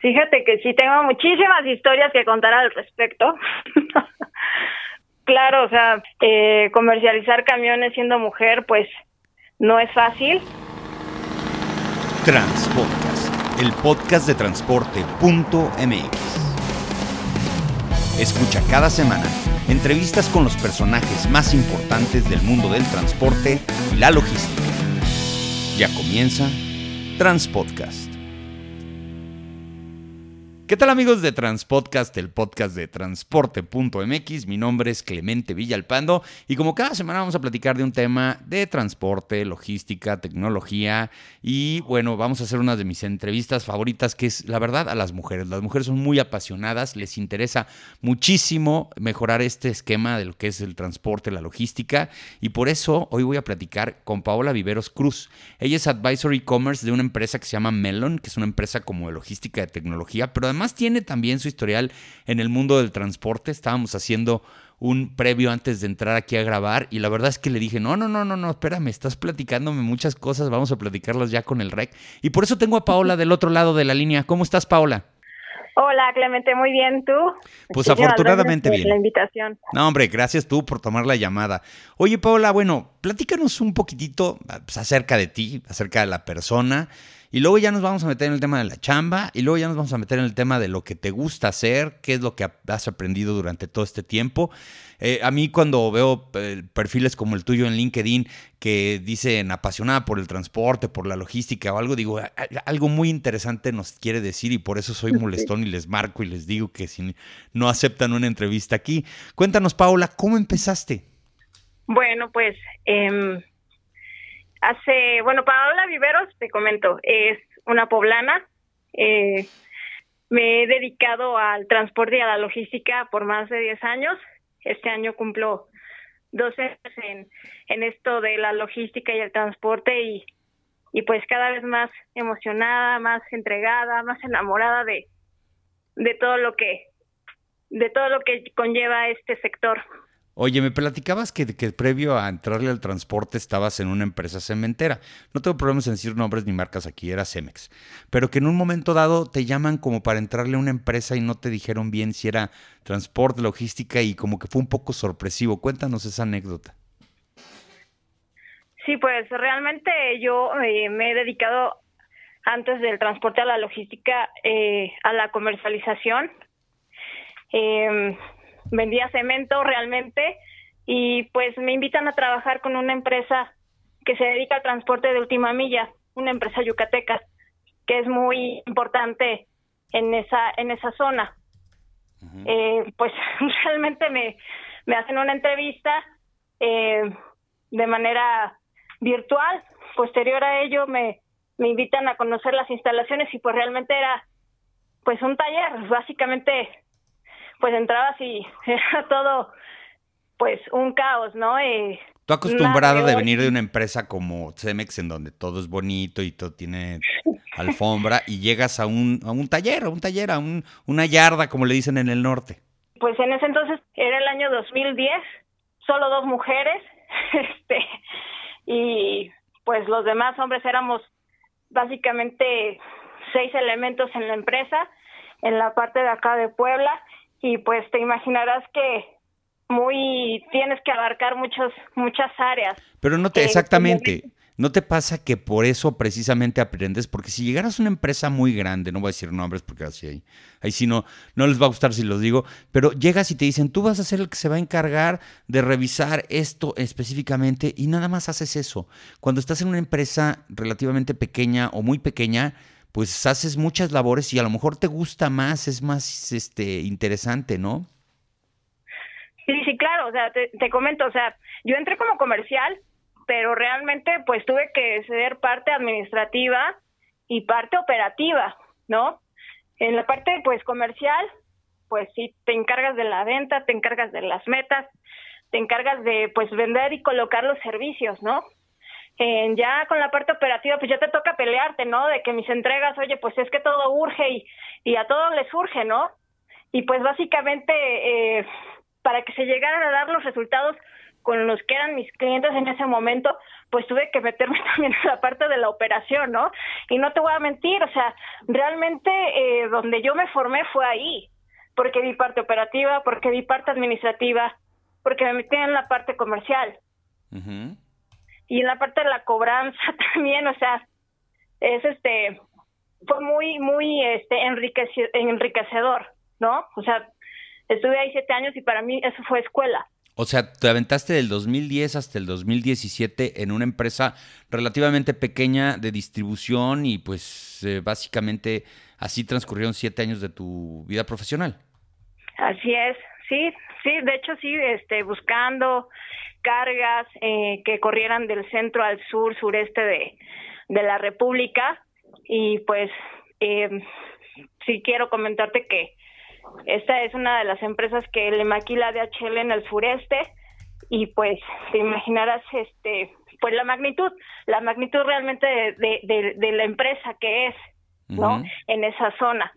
Fíjate que sí tengo muchísimas historias que contar al respecto. claro, o sea, eh, comercializar camiones siendo mujer, pues no es fácil. Transpodcast, el podcast de transporte.mx. Escucha cada semana entrevistas con los personajes más importantes del mundo del transporte y la logística. Ya comienza Transpodcast. ¿Qué tal amigos de Transpodcast, el podcast de transporte.mx? Mi nombre es Clemente Villalpando y como cada semana vamos a platicar de un tema de transporte, logística, tecnología y bueno, vamos a hacer una de mis entrevistas favoritas que es la verdad a las mujeres. Las mujeres son muy apasionadas, les interesa muchísimo mejorar este esquema de lo que es el transporte, la logística y por eso hoy voy a platicar con Paola Viveros Cruz. Ella es Advisory Commerce de una empresa que se llama Melon, que es una empresa como de logística de tecnología, pero además además tiene también su historial en el mundo del transporte. Estábamos haciendo un previo antes de entrar aquí a grabar y la verdad es que le dije, no, no, no, no, no, espérame, estás platicándome muchas cosas, vamos a platicarlas ya con el REC. Y por eso tengo a Paola del otro lado de la línea. ¿Cómo estás, Paola? Hola, Clemente, muy bien, ¿tú? Pues afortunadamente bien. la invitación. No, hombre, gracias tú por tomar la llamada. Oye, Paola, bueno, platícanos un poquitito pues, acerca de ti, acerca de la persona. Y luego ya nos vamos a meter en el tema de la chamba y luego ya nos vamos a meter en el tema de lo que te gusta hacer, qué es lo que has aprendido durante todo este tiempo. Eh, a mí cuando veo eh, perfiles como el tuyo en LinkedIn que dicen apasionada por el transporte, por la logística o algo, digo, algo muy interesante nos quiere decir y por eso soy molestón y les marco y les digo que si no aceptan una entrevista aquí. Cuéntanos, Paula, ¿cómo empezaste? Bueno, pues... Eh Hace, bueno, Paola Viveros, te comento, es una poblana. Eh, me he dedicado al transporte y a la logística por más de 10 años. Este año cumplo 12 años en, en esto de la logística y el transporte y, y pues cada vez más emocionada, más entregada, más enamorada de, de todo lo que de todo lo que conlleva este sector. Oye, me platicabas que, previo a entrarle al transporte estabas en una empresa cementera. No tengo problemas en decir nombres ni marcas aquí, era Cemex. Pero que en un momento dado te llaman como para entrarle a una empresa y no te dijeron bien si era transporte, logística y como que fue un poco sorpresivo. Cuéntanos esa anécdota. Sí, pues realmente yo eh, me he dedicado antes del transporte a la logística, eh, a la comercialización. Eh, vendía cemento realmente y pues me invitan a trabajar con una empresa que se dedica al transporte de última milla, una empresa yucateca que es muy importante en esa en esa zona. eh, pues realmente me, me hacen una entrevista eh, de manera virtual. Posterior a ello me, me invitan a conocer las instalaciones y pues realmente era pues un taller, básicamente pues entrabas y era todo pues un caos, ¿no? Eh, Tú acostumbrada de venir de una empresa como Cemex en donde todo es bonito y todo tiene alfombra y llegas a un, a un taller, a un taller, a un, una yarda como le dicen en el norte. Pues en ese entonces era el año 2010, solo dos mujeres, este, y pues los demás hombres éramos básicamente seis elementos en la empresa, en la parte de acá de Puebla, y pues te imaginarás que muy tienes que abarcar muchos muchas áreas. Pero no te exactamente ¿No te pasa que por eso precisamente aprendes? Porque si llegaras a una empresa muy grande, no voy a decir nombres porque así ahí, ahí sí no, no les va a gustar si los digo, pero llegas y te dicen, tú vas a ser el que se va a encargar de revisar esto específicamente y nada más haces eso. Cuando estás en una empresa relativamente pequeña o muy pequeña, pues haces muchas labores y a lo mejor te gusta más, es más este interesante, ¿no? Sí, sí, claro, o sea, te, comento, o sea, yo entré como comercial, pero realmente pues tuve que ser parte administrativa y parte operativa, ¿no? En la parte pues comercial, pues sí, te encargas de la venta, te encargas de las metas, te encargas de pues vender y colocar los servicios, ¿no? Ya con la parte operativa, pues ya te toca pelearte, ¿no? De que mis entregas, oye, pues es que todo urge y, y a todo les urge, ¿no? Y pues básicamente, eh, para que se llegaran a dar los resultados, con los que eran mis clientes en ese momento, pues tuve que meterme también en la parte de la operación, ¿no? Y no te voy a mentir, o sea, realmente eh, donde yo me formé fue ahí, porque vi parte operativa, porque vi parte administrativa, porque me metí en la parte comercial. Y en la parte de la cobranza también, o sea, es este, fue muy, muy este, enriquecedor, ¿no? O sea, estuve ahí siete años y para mí eso fue escuela. O sea, te aventaste del 2010 hasta el 2017 en una empresa relativamente pequeña de distribución y pues eh, básicamente así transcurrieron siete años de tu vida profesional. Así es, sí, sí, de hecho sí, este, buscando cargas eh, que corrieran del centro al sur, sureste de, de la República y pues eh, sí quiero comentarte que esta es una de las empresas que le maquila DHL en el sureste y pues te imaginarás este pues la magnitud, la magnitud realmente de, de, la empresa que es, ¿no? En esa zona.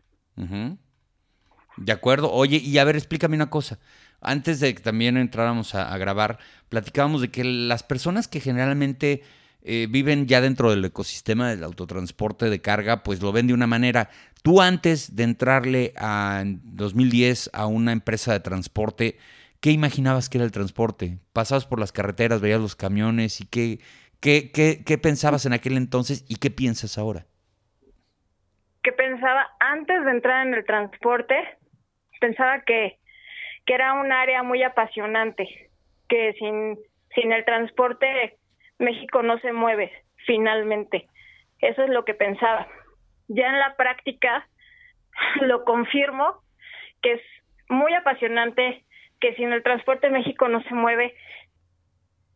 De acuerdo. Oye, y a ver, explícame una cosa. Antes de que también entráramos a grabar, platicábamos de que las personas que generalmente eh, viven ya dentro del ecosistema del autotransporte de carga, pues lo ven de una manera. Tú antes de entrarle a, en 2010 a una empresa de transporte, ¿qué imaginabas que era el transporte? Pasabas por las carreteras, veías los camiones y qué, qué, qué, qué pensabas en aquel entonces y qué piensas ahora? ¿Qué pensaba antes de entrar en el transporte? Pensaba que, que era un área muy apasionante, que sin, sin el transporte México no se mueve finalmente. Eso es lo que pensaba. Ya en la práctica lo confirmo que es muy apasionante, que sin el transporte México no se mueve.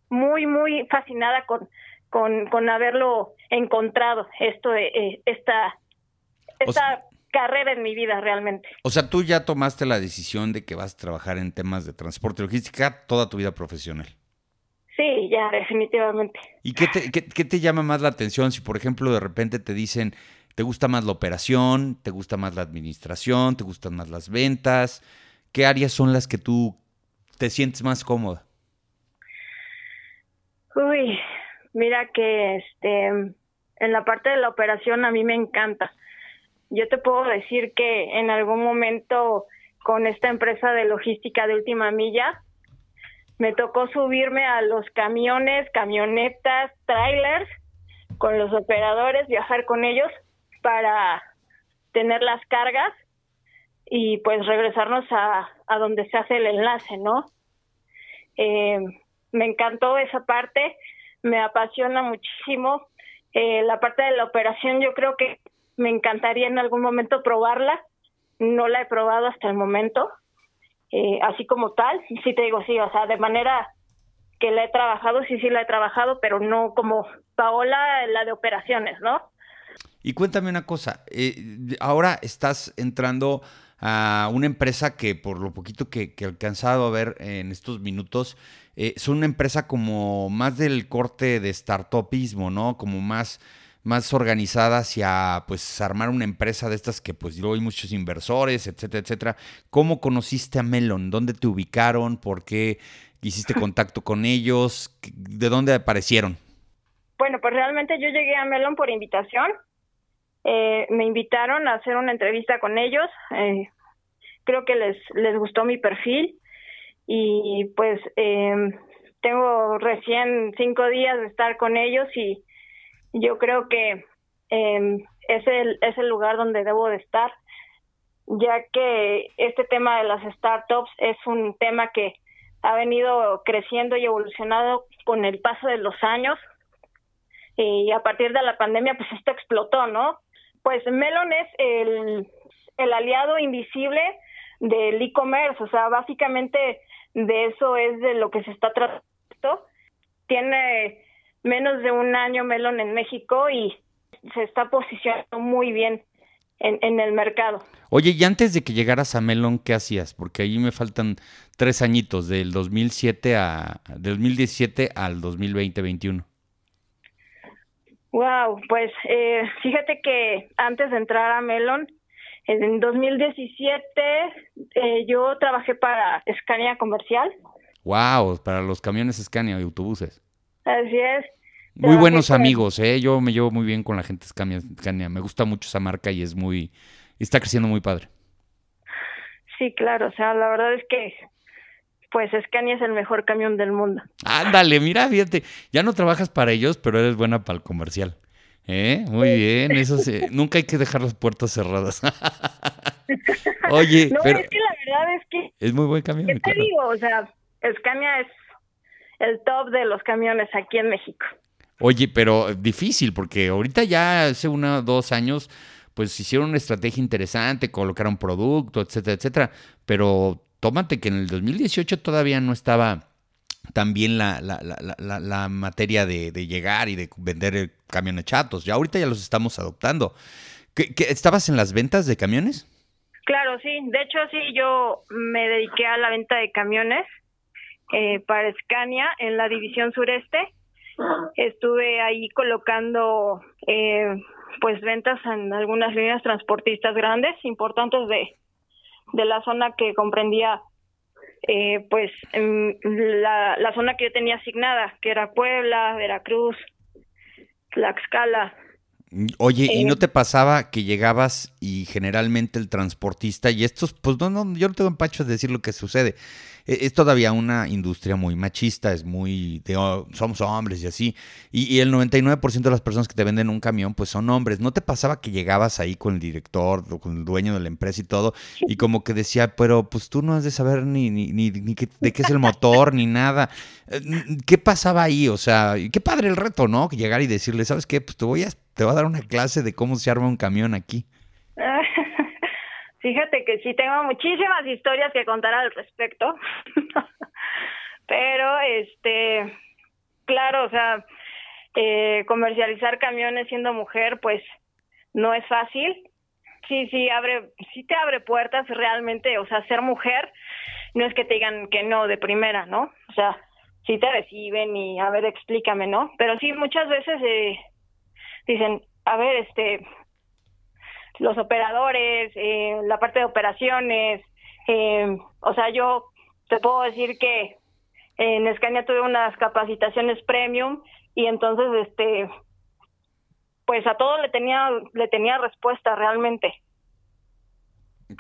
Muy, muy fascinada con, con, con haberlo encontrado, esto, eh, esta, esta carrera en mi vida realmente. O sea, tú ya tomaste la decisión de que vas a trabajar en temas de transporte y logística toda tu vida profesional. Sí, ya, definitivamente. ¿Y qué te, qué, te llama más la atención si, por ejemplo, de repente te dicen, ¿te gusta más la operación? ¿Te gusta más la administración? ¿Te gustan más las ventas? ¿Qué áreas son las que tú te sientes más cómoda? Uy, mira que este en la parte de la operación a mí me encanta. Yo te puedo decir que en algún momento con esta empresa de logística de última milla me tocó subirme a los camiones, camionetas, trailers con los operadores, viajar con ellos para tener las cargas y pues regresarnos a, donde se hace el enlace, ¿no? Eh, me encantó esa parte, me apasiona muchísimo. Eh, la parte de la operación yo creo que me encantaría en algún momento probarla, no la he probado hasta el momento, eh, así como tal, sí te digo, sí, o sea, de manera que la he trabajado, sí, sí la he trabajado, pero no como Paola, la de operaciones, ¿no? Y cuéntame una cosa, eh, ahora estás entrando a una empresa que por lo poquito que, he alcanzado a ver en estos minutos, eh, son una empresa como más del corte de startupismo, ¿no? Como más más organizada hacia pues armar una empresa de estas que pues luego hay muchos inversores, etcétera, etcétera. ¿Cómo conociste a Melon? ¿Dónde te ubicaron? ¿Por qué hiciste contacto con ellos? ¿De dónde aparecieron? Bueno, pues realmente yo llegué a Melon por invitación. Eh, me invitaron a hacer una entrevista con ellos. Eh, creo que les, les gustó mi perfil y pues eh, tengo recién cinco días de estar con ellos y yo creo que eh, es, el, es el lugar donde debo de estar, ya que este tema de las startups es un tema que ha venido creciendo y evolucionado con el paso de los años y a partir de la pandemia pues esto explotó, ¿no? Pues Melon es el, el aliado invisible del e-commerce, o sea, básicamente de eso es de lo que se está tratando. Tiene menos de un año Melon en México y se está posicionando muy bien en, el mercado. Oye, y antes de que llegaras a Melon, ¿qué hacías? Porque ahí me faltan tres añitos, del 2007 a, del 2017 al 2020-21. Wow, pues eh, fíjate que antes de entrar a Melon, en 2017 eh, yo trabajé para Scania Comercial. Wow, para los camiones Scania y autobuses. Así es. Muy buenos amigos, ¿eh? Yo me llevo muy bien con la gente Scania, Scania. Me gusta mucho esa marca y es muy... Está creciendo muy padre. Sí, claro. O sea, la verdad es que pues Scania es el mejor camión del mundo. Ándale, mira, fíjate, ya no trabajas para ellos, pero eres buena para el comercial. ¿Eh? Muy bien, eso sí. Nunca hay que dejar las puertas cerradas. Oye, no, pero es que la verdad es que es muy buen camión. ¿Qué te digo? O sea, Scania es el top de los camiones aquí en México. Oye, pero difícil, porque ahorita ya hace uno dos años, pues hicieron una estrategia interesante, colocaron producto, etcétera, etcétera. Pero tómate que en el 2018 todavía no estaba tan bien la, materia de, de, llegar y de vender camiones chatos. Ya ahorita ya los estamos adoptando. ¿Qué, qué, estabas en las ventas de camiones? Claro, sí. De hecho, sí, yo me dediqué a la venta de camiones eh, para Scania en la división sureste. Estuve ahí colocando eh, pues ventas en algunas líneas transportistas grandes, importantes de, de la zona que comprendía eh, pues la, la zona que yo tenía asignada, que era Puebla, Veracruz, Tlaxcala, Oye, ¿y no te pasaba que llegabas y generalmente el transportista, y estos, pues no, no, yo no tengo empacho de decir lo que sucede, e, es todavía una industria muy machista, es muy de oh, somos hombres y así, y, y el 99% de las personas que te venden un camión, pues son hombres. ¿No te pasaba que llegabas ahí con el director o con el dueño de la empresa y todo, y como que decía, pero pues tú no has de saber ni, ni, ni, ni qué, de qué es el motor, ni nada? ¿Qué pasaba ahí? O sea, qué padre el reto, ¿no? Llegar y decirle, ¿sabes qué? Pues te voy a te voy a dar una clase de cómo se arma un camión aquí. Fíjate que sí tengo muchísimas historias que contar al respecto. Pero este, claro, o sea, eh, comercializar camiones siendo mujer, pues no es fácil. Sí, sí abre, sí te abre puertas realmente, o sea, ser mujer no es que te digan que no de primera, ¿no? O sea, sí te reciben y a ver, explícame, ¿no? Pero sí muchas veces eh, dicen, a ver, este, los operadores, eh, la parte de operaciones, eh, o sea, yo te puedo decir que en Escania tuve unas capacitaciones premium y entonces, este, pues a todo le tenía, le tenía respuesta realmente.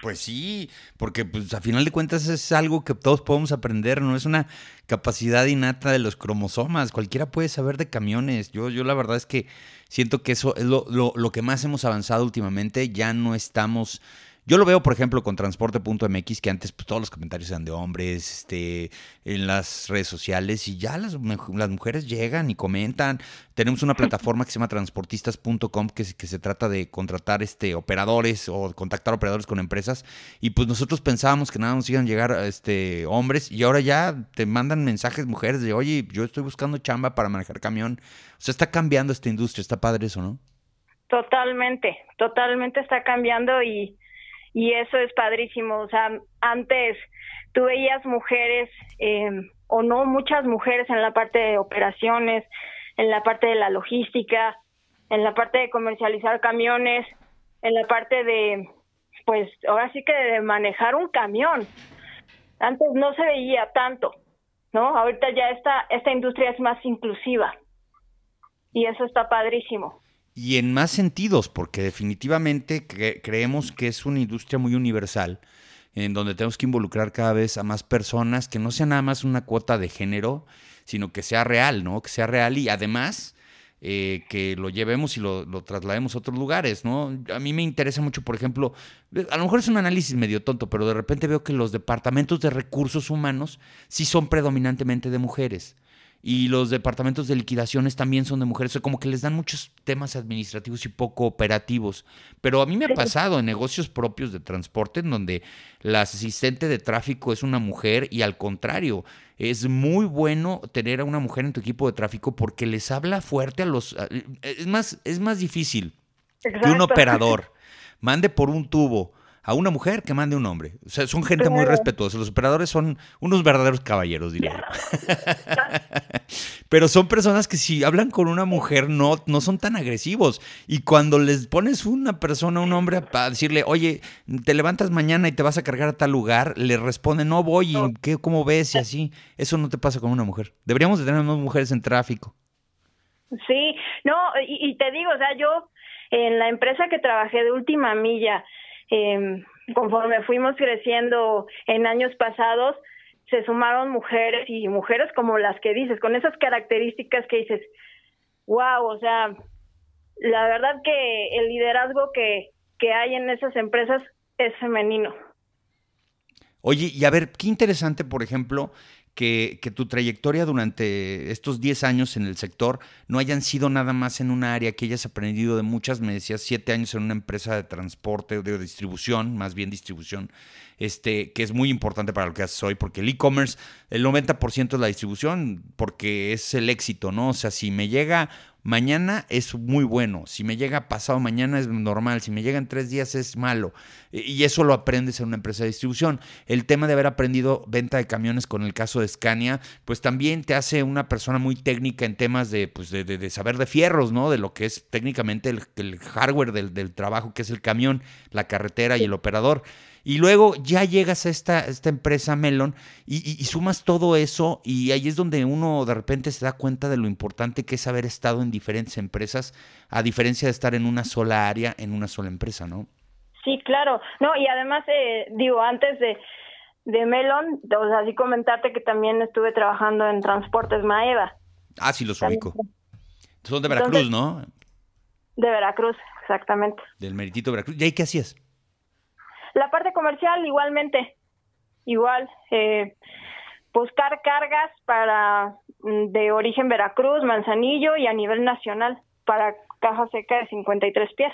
Pues sí, porque pues a final de cuentas es algo que todos podemos aprender, no es una capacidad innata de los cromosomas, cualquiera puede saber de camiones. Yo, yo la verdad es que siento que eso es lo, lo, lo que más hemos avanzado últimamente, ya no estamos yo lo veo, por ejemplo, con transporte.mx, que antes pues, todos los comentarios eran de hombres, este, en las redes sociales, y ya las, las mujeres llegan y comentan. Tenemos una plataforma que se llama transportistas.com, que, que se trata de contratar este, operadores o contactar operadores con empresas. Y pues nosotros pensábamos que nada nos iban a llegar este, hombres, y ahora ya te mandan mensajes mujeres de, oye, yo estoy buscando chamba para manejar camión. O sea, está cambiando esta industria, está padre eso, ¿no? Totalmente, totalmente está cambiando y y eso es padrísimo. O sea, antes tú veías mujeres eh, o no muchas mujeres en la parte de operaciones, en la parte de la logística, en la parte de comercializar camiones, en la parte de, pues ahora sí que de manejar un camión. Antes no se veía tanto, ¿no? Ahorita ya esta, esta industria es más inclusiva y eso está padrísimo y en más sentidos, porque definitivamente creemos que es una industria muy universal, en donde tenemos que involucrar cada vez a más personas, que no sea nada más una cuota de género, sino que sea real, ¿no? Que sea real y además eh, que lo llevemos y lo, lo, traslademos a otros lugares, ¿no? A mí me interesa mucho, por ejemplo, a lo mejor es un análisis medio tonto, pero de repente veo que los departamentos de recursos humanos sí son predominantemente de mujeres y los departamentos de liquidaciones también son de mujeres, o como que les dan muchos temas administrativos y poco operativos. Pero a mí me ha pasado en negocios propios de transporte en donde la asistente de tráfico es una mujer y al contrario, es muy bueno tener a una mujer en tu equipo de tráfico porque les habla fuerte a los... Es más, es más difícil que un operador mande por un tubo a una mujer que mande un hombre. O sea, son gente muy respetuosa. Los operadores son unos verdaderos caballeros, diría Pero son personas que si hablan con una mujer no, no son tan agresivos. Y cuando les pones una persona, un hombre, para decirle, oye, te levantas mañana y te vas a cargar a tal lugar, le responde, no voy, y ¿qué, ¿cómo ves? Y así. Eso no te pasa con una mujer. Deberíamos de tener más mujeres en tráfico. Sí, no, y, y te digo, o sea, yo en la empresa que trabajé de última milla, eh, conforme fuimos creciendo en años pasados, se sumaron mujeres y mujeres como las que dices, con esas características que dices, wow, o sea, la verdad que el liderazgo que, que hay en esas empresas es femenino. Oye, y a ver, qué interesante, por ejemplo, que, tu trayectoria durante estos 10 años en el sector no hayan sido nada más en un área que hayas aprendido de muchas, me decías, 7 años en una empresa de transporte, de distribución, más bien distribución, este, que es muy importante para lo que haces hoy, porque el e-commerce, el 90% es la distribución, porque es el éxito, ¿no? O sea, si me llega mañana es muy bueno, si me llega pasado mañana es normal, si me llega en tres días es malo. Y eso lo aprendes en una empresa de distribución. El tema de haber aprendido venta de camiones con el caso de Scania, pues también te hace una persona muy técnica en temas de, pues de, saber de fierros, ¿no? De lo que es técnicamente el, hardware del, del trabajo, que es el camión, la carretera y el operador. Y luego ya llegas a esta, esta empresa Melon y, sumas todo eso y ahí es donde uno de repente se da cuenta de lo importante que es haber estado en diferentes empresas, a diferencia de estar en una sola área, en una sola empresa, ¿no? Sí, claro. No, y además, eh, digo, antes de, de Melon, o sea, así comentarte que también estuve trabajando en Transportes Maeva. Ah, sí, los ubico. Son de Veracruz, ¿no? De Veracruz, exactamente. Del Meritito Veracruz. ¿Y ahí qué hacías? La parte comercial igualmente, igual, eh, buscar cargas para mm, de origen Veracruz, Manzanillo y a nivel nacional para caja seca de 53 pies.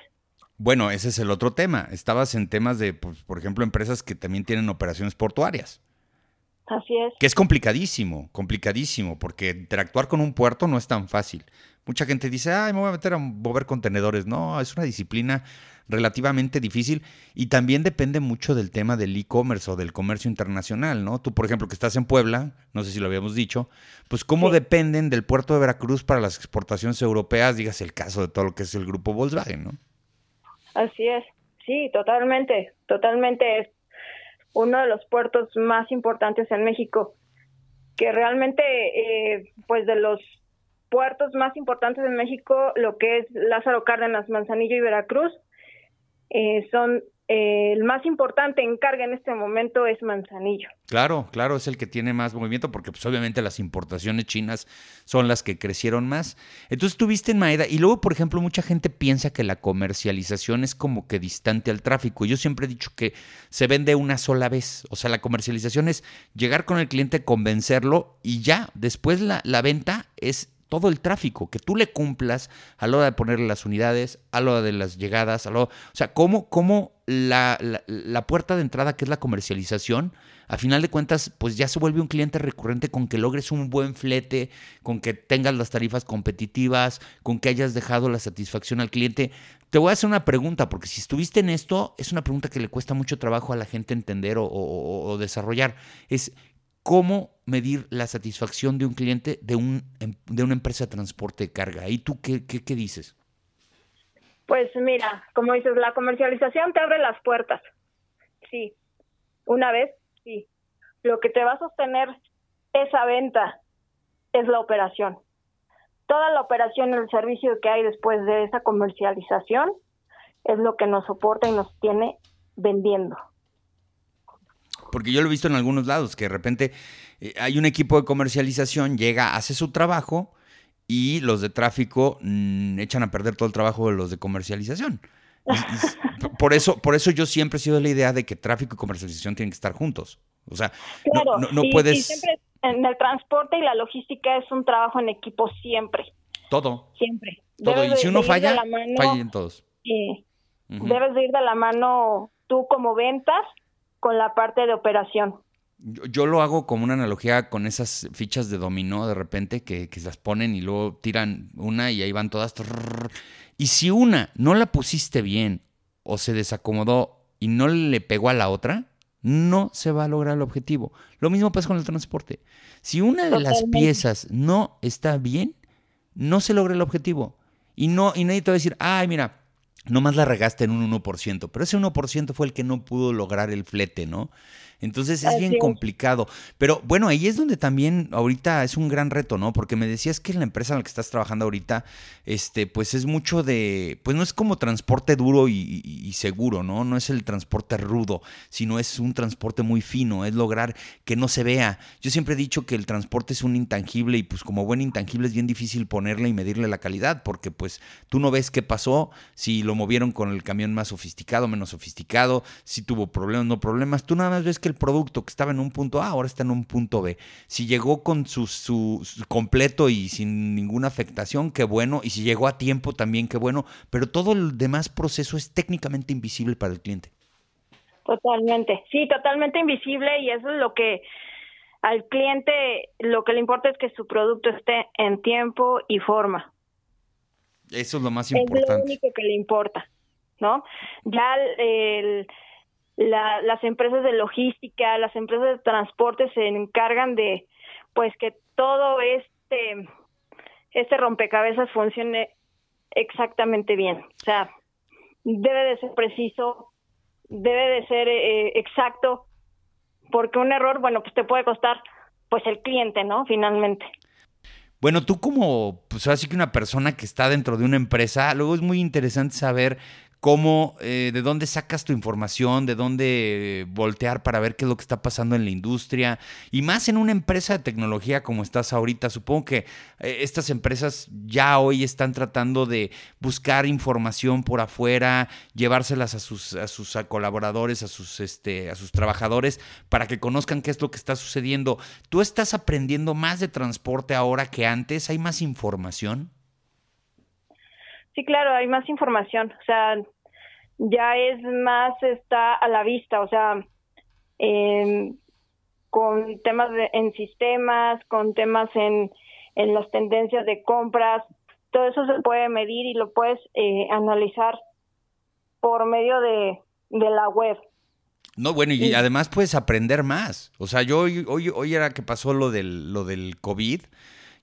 Bueno, ese es el otro tema. Estabas en temas de, pues, por ejemplo, empresas que también tienen operaciones portuarias. Así es. Que es complicadísimo, complicadísimo, porque interactuar con un puerto no es tan fácil. Mucha gente dice, ay, me voy a meter a mover contenedores. No, es una disciplina relativamente difícil y también depende mucho del tema del e-commerce o del comercio internacional, ¿no? Tú, por ejemplo, que estás en Puebla, no sé si lo habíamos dicho, pues cómo dependen del puerto de Veracruz para las exportaciones europeas, digas el caso de todo lo que es el grupo Volkswagen, ¿no? Así es, sí, totalmente, totalmente es uno de los puertos más importantes en México, que realmente, eh, pues de los puertos más importantes en México, lo que es Lázaro Cárdenas, Manzanillo y Veracruz, eh, son el más importante en carga en este momento es Manzanillo. Claro, claro, es el que tiene más movimiento porque pues obviamente las importaciones chinas son las que crecieron más. Entonces tuviste en Maeda y luego, por ejemplo, mucha gente piensa que la comercialización es como que distante al tráfico. Yo siempre he dicho que se vende una sola vez. O sea, la comercialización es llegar con el cliente, convencerlo y ya, después la, la venta es todo el tráfico, que tú le cumplas a la hora de ponerle las unidades, a la hora de las llegadas, a lo, o sea, cómo, cómo la, la, puerta de entrada, que es la comercialización, a final de cuentas, pues ya se vuelve un cliente recurrente con que logres un buen flete, con que tengas las tarifas competitivas, con que hayas dejado la satisfacción al cliente. Te voy a hacer una pregunta, porque si estuviste en esto, es una pregunta que le cuesta mucho trabajo a la gente entender o desarrollar. Es, cómo medir la satisfacción de un cliente de, un, em, de una empresa de transporte de carga. ¿Y tú qué, qué, qué dices? Pues mira, como dices, la comercialización te abre las puertas. Sí, una vez, sí. Lo que te va a sostener esa venta es la operación. Toda la operación, el servicio que hay después de esa comercialización es lo que nos soporta y nos tiene vendiendo. Porque yo lo he visto en algunos lados, que de repente hay un equipo de comercialización, llega, hace su trabajo y los de tráfico mm, echan a perder todo el trabajo de los de comercialización. por, eso, por eso yo siempre he sido de la idea de que tráfico y comercialización tienen que estar juntos. O sea, no, puedes... siempre en el transporte y la logística es un trabajo en equipo siempre. Todo. Siempre. Todo. y si uno falla, fallen todos. Debes de ir de la mano tú como ventas con la parte de operación. Yo, lo hago como una analogía con esas fichas de dominó de repente que, que, se las ponen y luego tiran una y ahí van todas. Y si una no la pusiste bien o se desacomodó y no le pegó a la otra, no se va a lograr el objetivo. Lo mismo pasa con el transporte. Si una de las piezas no está bien, no se logra el objetivo. Y, no, y nadie te va a decir, ay, mira, nomás la regaste en un 1%, pero ese 1% fue el que no pudo lograr el flete, ¿no? Entonces es bien complicado. Pero bueno, ahí es donde también ahorita es un gran reto, ¿no? Porque me decías que en la empresa en la que estás trabajando ahorita, este, pues es mucho de, pues no es como transporte duro y, seguro, ¿no? No es el transporte rudo, sino es un transporte muy fino, es lograr que no se vea. Yo siempre he dicho que el transporte es un intangible y pues como buen intangible es bien difícil ponerle y medirle la calidad, porque pues tú no ves qué pasó, si lo movieron con el camión más sofisticado, menos sofisticado, si tuvo problemas, no problemas, tú nada más ves que producto que estaba en un punto A ahora está en un punto B. Si llegó con su, su, completo y sin ninguna afectación, qué bueno. Y si llegó a tiempo también, qué bueno. Pero todo el demás proceso es técnicamente invisible para el cliente. Totalmente, sí, totalmente invisible y eso es lo que al cliente lo que le importa es que su producto esté en tiempo y forma. Eso es lo más importante. Es lo único que le importa, ¿no? Ya el, la, las empresas de logística, las empresas de transporte se encargan de pues que todo este este rompecabezas funcione exactamente bien. O sea, debe de ser preciso, debe de ser eh, exacto, porque un error, bueno, pues te puede costar pues el cliente, ¿no? Finalmente. Bueno, tú como, pues así que una persona que está dentro de una empresa, luego es muy interesante saber cómo, eh, de dónde sacas tu información, de dónde voltear para ver qué es lo que está pasando en la industria y más en una empresa de tecnología como estás ahorita. Supongo que eh, estas empresas ya hoy están tratando de buscar información por afuera, llevárselas a sus, a sus colaboradores, a sus, este, a sus trabajadores para que conozcan qué es lo que está sucediendo. ¿Tú estás aprendiendo más de transporte ahora que antes? ¿Hay más información? Sí, claro, hay más información. O sea, ya es más, está a la vista, o sea, con temas en sistemas, con temas en, en las tendencias de compras, todo eso se puede medir y lo puedes eh, analizar por medio de, de la web. No, bueno, y además puedes aprender más. O sea, yo hoy, hoy, hoy era que pasó lo del, lo del COVID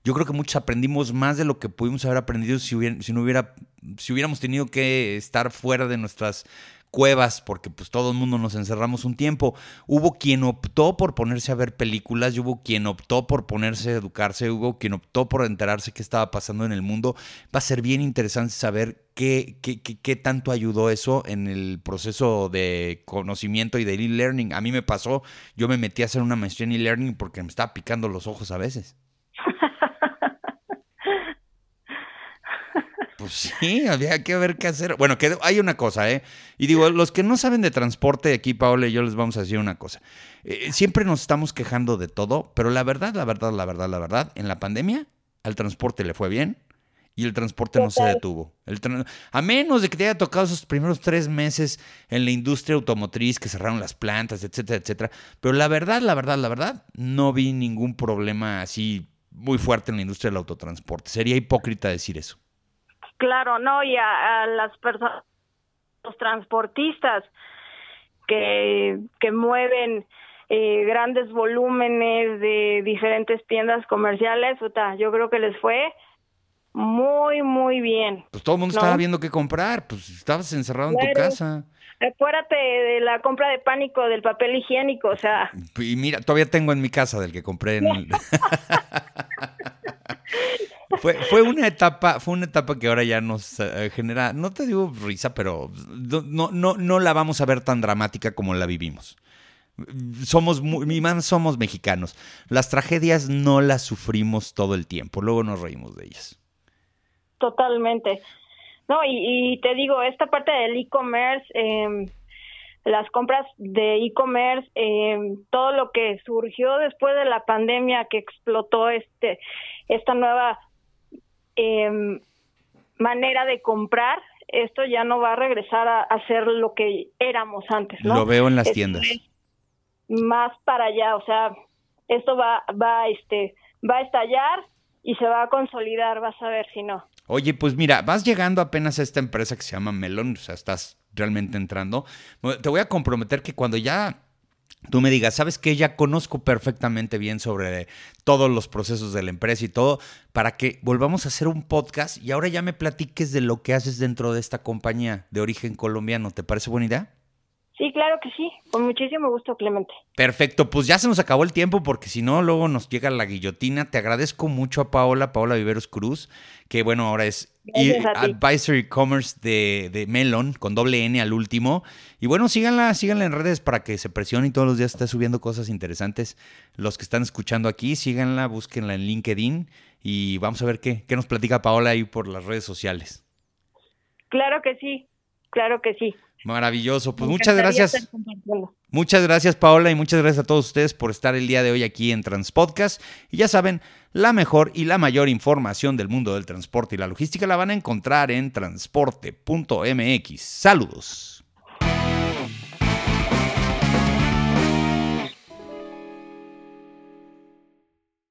yo creo que muchos aprendimos más de lo que pudimos haber aprendido si, si, no hubiera, si hubiéramos tenido que estar fuera de nuestras cuevas, porque pues todo el mundo nos encerramos un tiempo. Hubo quien optó por ponerse a ver películas, y hubo quien optó por ponerse a educarse, hubo quien optó por enterarse qué estaba pasando en el mundo. Va a ser bien interesante saber qué, qué, qué, qué tanto ayudó eso en el proceso de conocimiento y de e-learning. A mí me pasó, yo me metí a hacer una maestría en e-learning porque me estaba picando los ojos a veces. Pues sí, había que ver qué hacer. Bueno, que hay una cosa, ¿eh? Y digo, los que no saben de transporte, aquí Paola y yo les vamos a decir una cosa. Eh, siempre nos estamos quejando de todo, pero la verdad, la verdad, la verdad, la verdad, en la pandemia al transporte le fue bien y el transporte no se detuvo. El a menos de que te haya tocado esos primeros tres meses en la industria automotriz, que cerraron las plantas, etcétera, etcétera. Pero la verdad, la verdad, la verdad, no vi ningún problema así muy fuerte en la industria del autotransporte. Sería hipócrita decir eso. Claro, no, y a, las personas, los transportistas que, que mueven eh, grandes volúmenes de diferentes tiendas comerciales, yo creo que les fue muy, muy bien. Pues todo el mundo estaba viendo qué comprar, pues estabas encerrado en tu casa. Acuérdate de la compra de pánico del papel higiénico, o sea. Y mira, todavía tengo en mi casa del que compré en el... Fue, fue, una etapa, fue una etapa que ahora ya nos eh, genera, no te digo risa, pero no, no, no la vamos a ver tan dramática como la vivimos. Somos mi man, somos mexicanos. Las tragedias no las sufrimos todo el tiempo, luego nos reímos de ellas. Totalmente. No, y, te digo, esta parte del e-commerce, em, las compras de e-commerce, em, todo lo que surgió después de la pandemia que explotó este esta nueva Em, manera de comprar, esto ya no va a regresar a, ser lo que éramos antes. ¿no? Lo veo en las tiendas. Más para allá, o sea, esto va, va, este, va a estallar y se va a consolidar, vas a ver si no. Oye, pues mira, vas llegando apenas a esta empresa que se llama Melon, o sea, estás realmente entrando. Te voy a comprometer que cuando ya tú me digas, ¿sabes qué? Ya conozco perfectamente bien sobre todos los procesos de la empresa y todo, para que volvamos a hacer un podcast y ahora ya me platiques de lo que haces dentro de esta compañía de origen colombiano. ¿Te parece buena idea? Sí, claro que sí, con muchísimo gusto, Clemente. Perfecto, pues ya se nos acabó el tiempo porque si no, luego nos llega la guillotina. Te agradezco mucho a Paola, Paola Viveros Cruz, que bueno, ahora es Advisory Commerce de, de, Melon, con doble N al último. Y bueno, síganla, síganla en redes para que se presione y todos los días esté subiendo cosas interesantes. Los que están escuchando aquí, síganla, búsquenla en LinkedIn y vamos a ver qué, qué nos platica Paola ahí por las redes sociales. Claro que sí, claro que sí. Maravilloso. Pues muchas gracias. Muchas gracias, Paola, y muchas gracias a todos ustedes por estar el día de hoy aquí en Transpodcast. Y ya saben, la mejor y la mayor información del mundo del transporte y la logística la van a encontrar en transporte.mx. Saludos.